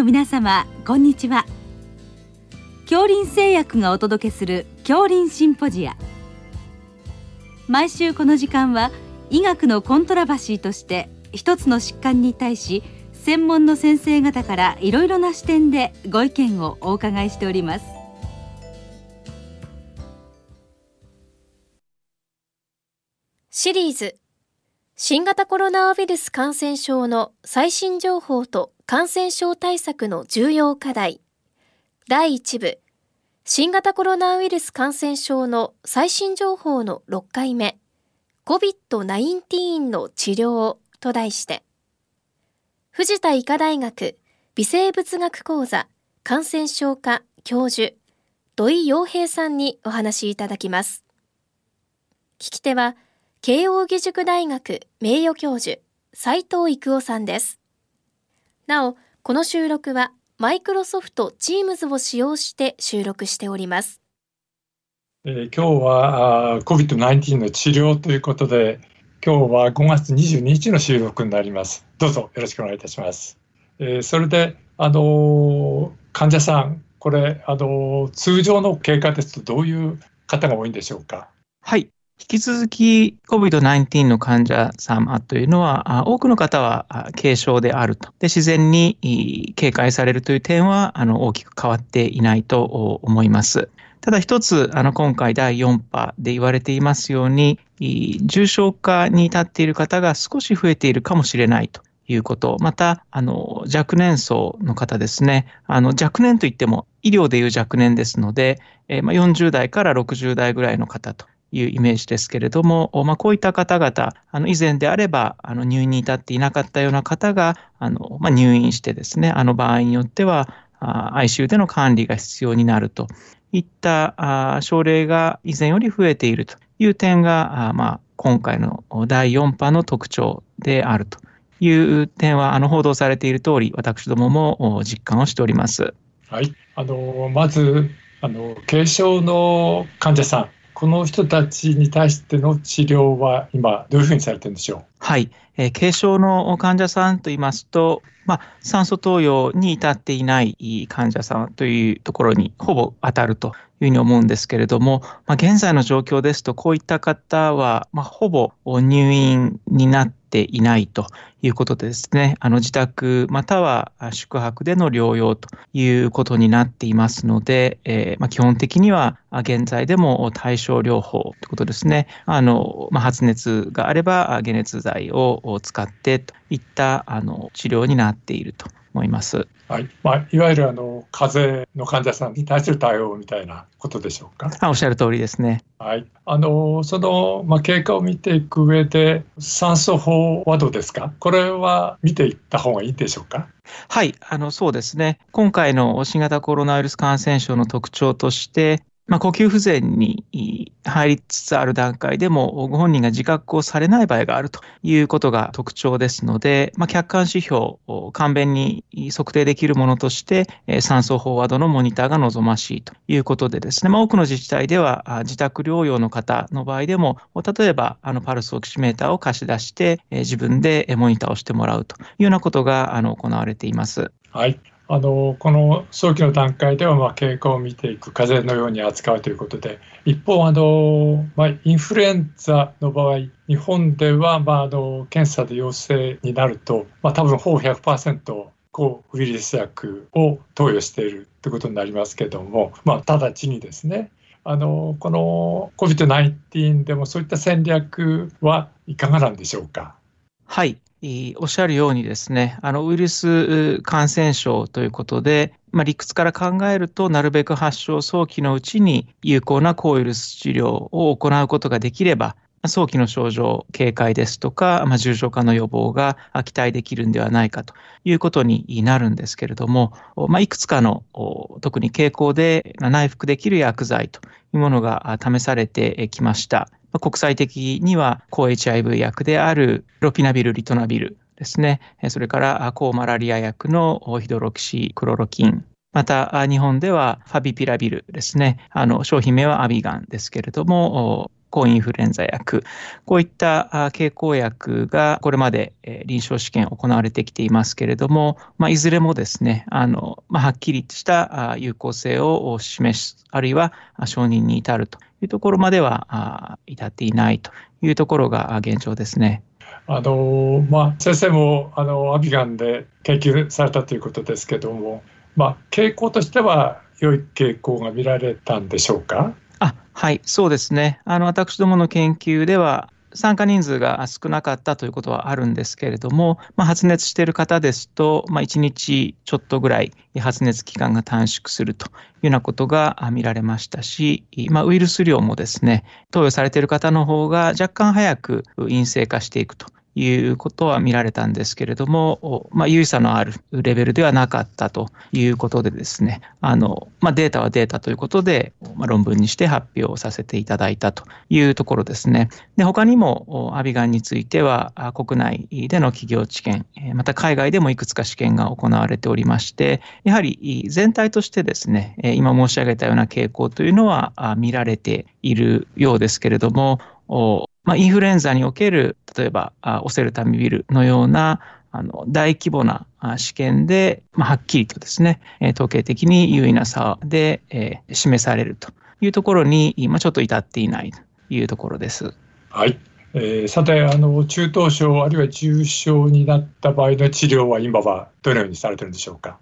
の皆様こんにちは。恐林製薬がお届けする恐林シンポジア。毎週この時間は医学のコントラバシーとして一つの疾患に対し専門の先生方からいろいろな視点でご意見をお伺いしております。シリーズ。新型コロナウイルス感染症の最新情報と感染症対策の重要課題。第1部。新型コロナウイルス感染症の最新情報の6回目。COVID-19 の治療と題して。藤田医科大学。微生物学講座。感染症科教授。土井洋平さんにお話しいただきます。聞き手は慶應義塾大学名誉教授斉藤育夫さんです。なお、この収録はマイクロソフト Teams を使用して収録しております。えー、今日は COVID-19 の治療ということで、今日は5月22日の収録になります。どうぞよろしくお願いいたします。えー、それで、あのー、患者さん、これ、あの通常の経過ですとどういう方が多いんでしょうか？はい、引き続き COVID-19 の患者様というのは、多くの方は軽症であると。で、自然に警戒されるという点は、あの、大きく変わっていないと思います。ただ一つ、あの、今回第4波で言われていますように、重症化に至っている方が少し増えているかもしれないと。いうこと。また、あの、若年層の方ですね。あの、若年といっても、医療でいう若年ですので、えー、ま、40代から60代ぐらいの方というイメージですけれども、まあ、こういった方々、あの以前であればあの入院に至っていなかったような方があの、まあ、入院してですね、あの場合によっては ICU での管理が必要になるといった症例が以前より増えているという点が、まあ、今回の第4波の特徴であるという点はあの報道されている通り、私どもも実感をしております。はい、あのまずあの軽症の患者さんこの人たちに対しての治療は今、どういうふうにされてるんでしょう？はい、えー、軽症の患者さんといいますと、まあ、酸素投与に至っていない患者さんというところにほぼ当たるというふうに思うんですけれども、まあ、現在の状況ですと、こういった方は、まあ、ほぼ入院になっていないということでですね、あの自宅または宿泊での療養ということになっていますので、えー、まあ、基本的には現在でも対症療法ということですね。あの、ま、発熱があれば解熱剤を使ってといったあの治療になっていると思います。はいまあ、いわゆるあの風邪の患者さんに対する対応みたいなことでしょうか。あおっしゃる通りですね。はい、あのその、まあ、経過を見ていく上で酸素法はどうですか？これは見ていった方がいいでしょうか？はい、あのそうですね。今回の新型コロナウイルス感染症の特徴として、まあ、呼吸不全に入りつつある段階でも、ご本人が自覚をされない場合があるということが特徴ですので、まあ、客観指標を、簡便に測定できるものとして、酸素飽和度のモニターが望ましいということでですね、まあ、多くの自治体では自宅療養の方の場合でも、例えばあのパルスオキシメーターを貸し出して、自分でモニターをしてもらうというようなことがあの行われています。はい。あのこの早期の段階ではまあ経過を見ていく風邪のように扱うということで一方あの、まあ、インフルエンザの場合日本ではまああの検査で陽性になると、まあ、多分ほぼ100%抗ウイルス薬を投与しているということになりますけれども、まあ、直ちにですねあのこの COVID-19 でもそういった戦略はいかがなんでしょうか？はいおっしゃるようにですね、あのウイルス感染症ということで、まあ、理屈から考えると、なるべく発症早期のうちに有効な抗ウイルス治療を行うことができれば、早期の症状警戒ですとか、まあ、重症化の予防が期待できるんではないかということになるんですけれども、まあ、いくつかの特に傾向で内服できる薬剤というものが試されてきました。国際的には抗 HIV 薬であるロピナビル、リトナビルですね。それから抗マラリア薬のヒドロキシクロロキンまた、日本ではファビピラビルですね。あの、商品名はアビガンですけれども、抗インフルエンザ薬、こういった経口薬がこれまで臨床試験行われてきていますけれども、まあ、いずれもですね、あの、まあ、はっきりとした有効性を示す、あるいは承認に至るというところまでは至っていないというところが現状ですね。あのまあ、先生もあのアビガンで研究されたということですけども、まあ、傾向としては良い傾向が見られたんでしょうか？あはい、そうですね。あの私どもの研究では参加人数が少なかったということはあるんですけれども、まあ、発熱している方ですと、まあ、1日ちょっとぐらい発熱期間が短縮するというようなことが見られましたし、まあ、ウイルス量もですね、投与されている方の方が若干早く陰性化していくということは見られたんですけれども、まあ、有意差のあるレベルではなかったということでですね、あの、まあ、データはデータということで、まあ、論文にして発表させていただいたというところですね。で、他にも、アビガンについては、国内での企業治験、また海外でもいくつか試験が行われておりまして、やはり全体としてですね、今申し上げたような傾向というのは見られているようですけれども、まあ、インフルエンザにおける、例えば、オセルタミビルのような、あの、大規模な試験で、まあ、はっきりとですね、統計的に優位な差で、えー、示されるというところに、今ちょっと至っていないというところです。はい。えー、さて、あの、中等症あるいは重症になった場合の治療は今はどのようにされてるんでしょうか？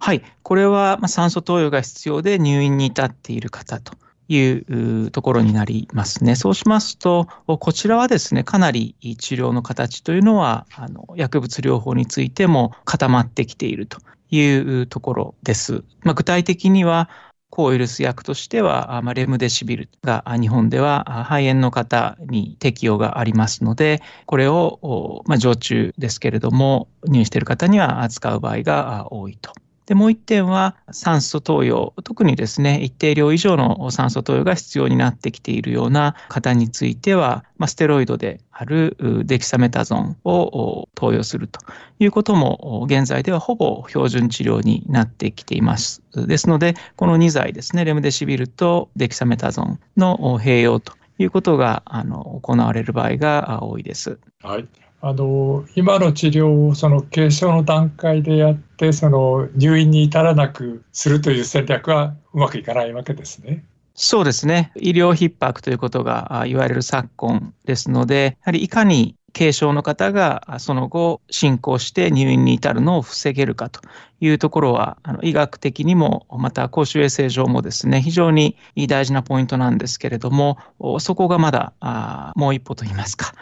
はい。これは、まあ、酸素投与が必要で入院に至っている方というところになりますね。そうしますと、こちらはですね、かなり治療の形というのは、あの薬物療法についても固まってきているというところです。まあ、具体的には、抗ウイルス薬としては、まあ、レムデシビルが日本では肺炎の方に適用がありますので、これを、まあ、常駐ですけれども、入院している方には扱う場合が多いと。で、もう一点は酸素投与、特にですね、一定量以上の酸素投与が必要になってきているような方については、まあ、ステロイドであるデキサメタゾンを投与するということも、現在ではほぼ標準治療になってきています。ですので、この2剤ですね、レムデシビルとデキサメタゾンの併用ということがあの行われる場合が多いです。はいあの今の治療をその軽症の段階でやってその入院に至らなくするという戦略はうまくいかないわけですね。そうですね。医療逼迫ということが言われる昨今ですので、やはりいかに軽症の方がその後進行して入院に至るのを防げるかというところは、あの医学的にも、また公衆衛生上もですね、非常に大事なポイントなんですけれども、そこがまだあもう一歩といいますか、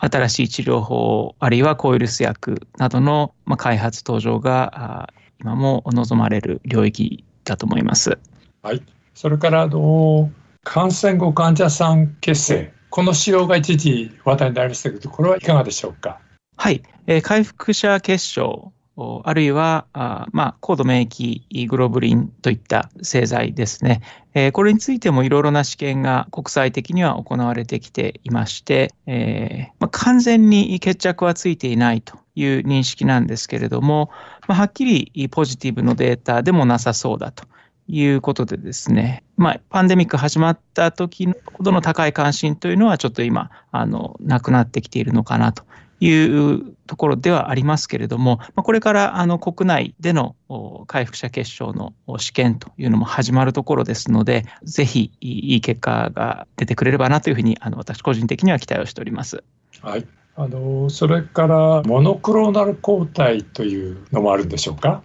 新しい治療法、あるいは抗ウイルス薬などの開発登場が今も望まれる領域だと思います。はい。それから、あの、感染後患者さん血清、この使用が一時話題になりましたけど、これはいかがでしょうか？はい。えー、回復者結晶あるいは、あまあ、高度免疫グロブリンといった製剤ですね。えー、これについてもいろいろな試験が国際的には行われてきていまして、えーまあ、完全に決着はついていないという認識なんですけれども、まあ、はっきりポジティブのデータでもなさそうだと。いうことでですね、まあ、パンデミック始まった時ほどの高い関心というのはちょっと今、あの、なくなってきているのかなというところではありますけれども、これからあの国内での回復者結晶の試験というのも始まるところですので、ぜひいい結果が出てくれればなというふうに、あの私個人的には期待をしております。はい。あのそれからモノクローナル抗体というのもあるんでしょうか？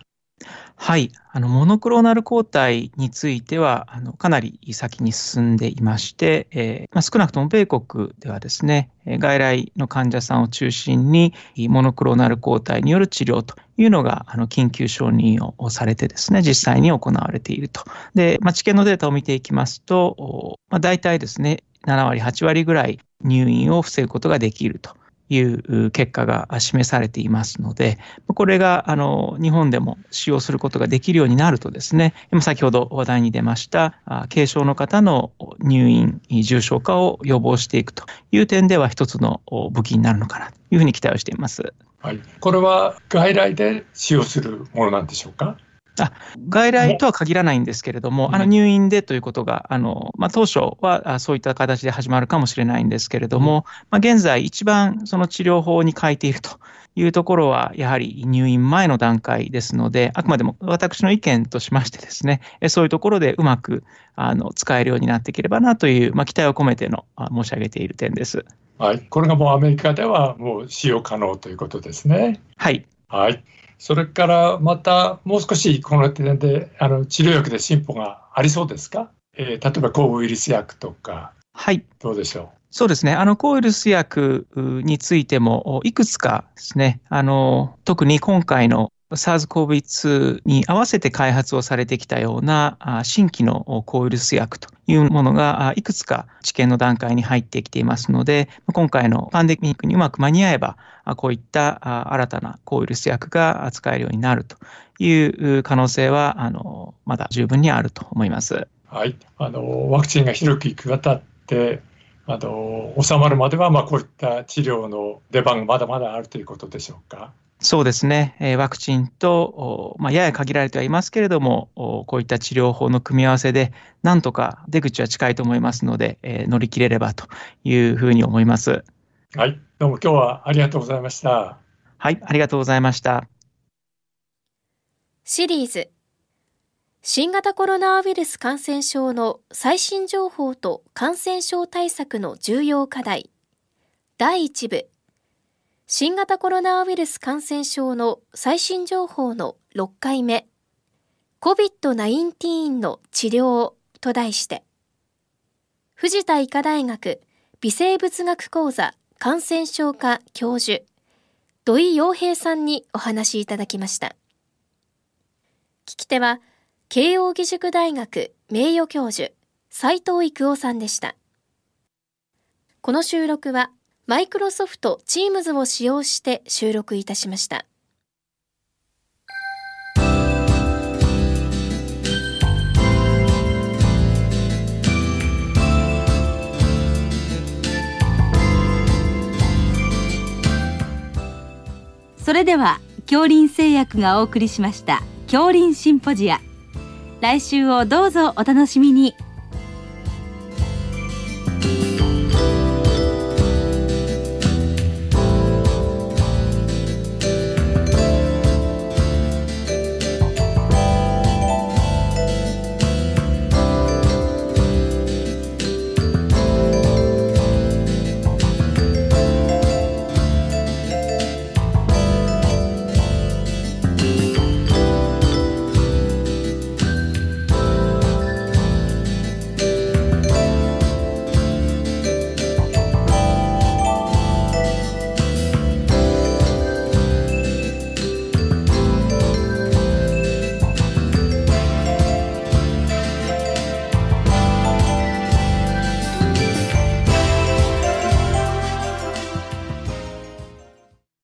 はい。あの、モノクローナル抗体については、あの、かなり先に進んでいまして、えー、まあ、少なくとも米国ではですね、外来の患者さんを中心に、モノクローナル抗体による治療というのが、あの、緊急承認をされてですね、実際に行われていると。で、まあ、治験のデータを見ていきますと、まあ、大体ですね、7割、8割ぐらい入院を防ぐことができると。いう結果が示されていますので、これがあの日本でも使用することができるようになるとですね、今先ほど話題に出ました軽症の方の入院、重症化を予防していくという点では一つの武器になるのかなというふうに期待をしています。はい、これは外来で使用するものなんでしょうか？あ外来とは限らないんですけれども、あの入院でということが、あのまあ、当初はそういった形で始まるかもしれないんですけれども、まあ、現在、一番その治療法に書いているというところは、やはり入院前の段階ですので、あくまでも私の意見としましてですね、そういうところでうまくあの使えるようになっていければなという、まあ、期待を込めての申し上げている点です。はい、これがもうアメリカではもう使用可能ということですね。はい。はい。それからまたもう少しこの点であの治療薬で進歩がありそうですか、えー、例えば抗ウイルス薬とか、はい、どうでしょう？そうですね。あの、抗ウイルス薬についても、いくつかですね、あの、特に今回の SARS-CoV-2 に合わせて開発をされてきたような新規の抗ウイルス薬というものがいくつか治験の段階に入ってきていますので、今回のパンデミックにうまく間に合えば、こういった新たな抗ウイルス薬が使えるようになるという可能性は、あのまだ十分にあると思います。はい、あのワクチンが広く行く方ってあの収まるまでは、まあ、こういった治療の出番がまだまだあるということでしょうか。そうですね、ワクチンと、まあ、やや限られてはいますけれども、こういった治療法の組み合わせで、なんとか出口は近いと思いますので、乗り切れればというふうに思います。はい、どうも今日はありがとうございました。はい、ありがとうございました。シリーズ新型コロナウイルス感染症の最新情報と感染症対策の重要課題第1部新型コロナウイルス感染症の最新情報の6回目。COVID-19 の治療と題して。藤田医科大学微生物学講座感染症科教授土井洋平さんにお話いただきました。聞き手は慶應義塾大学名誉教授斉藤育夫さんでした。この収録はマイクロソフト Teams を使用して収録いたしました。それでは恐林製薬がお送りしました恐林シンポジア来週をどうぞお楽しみに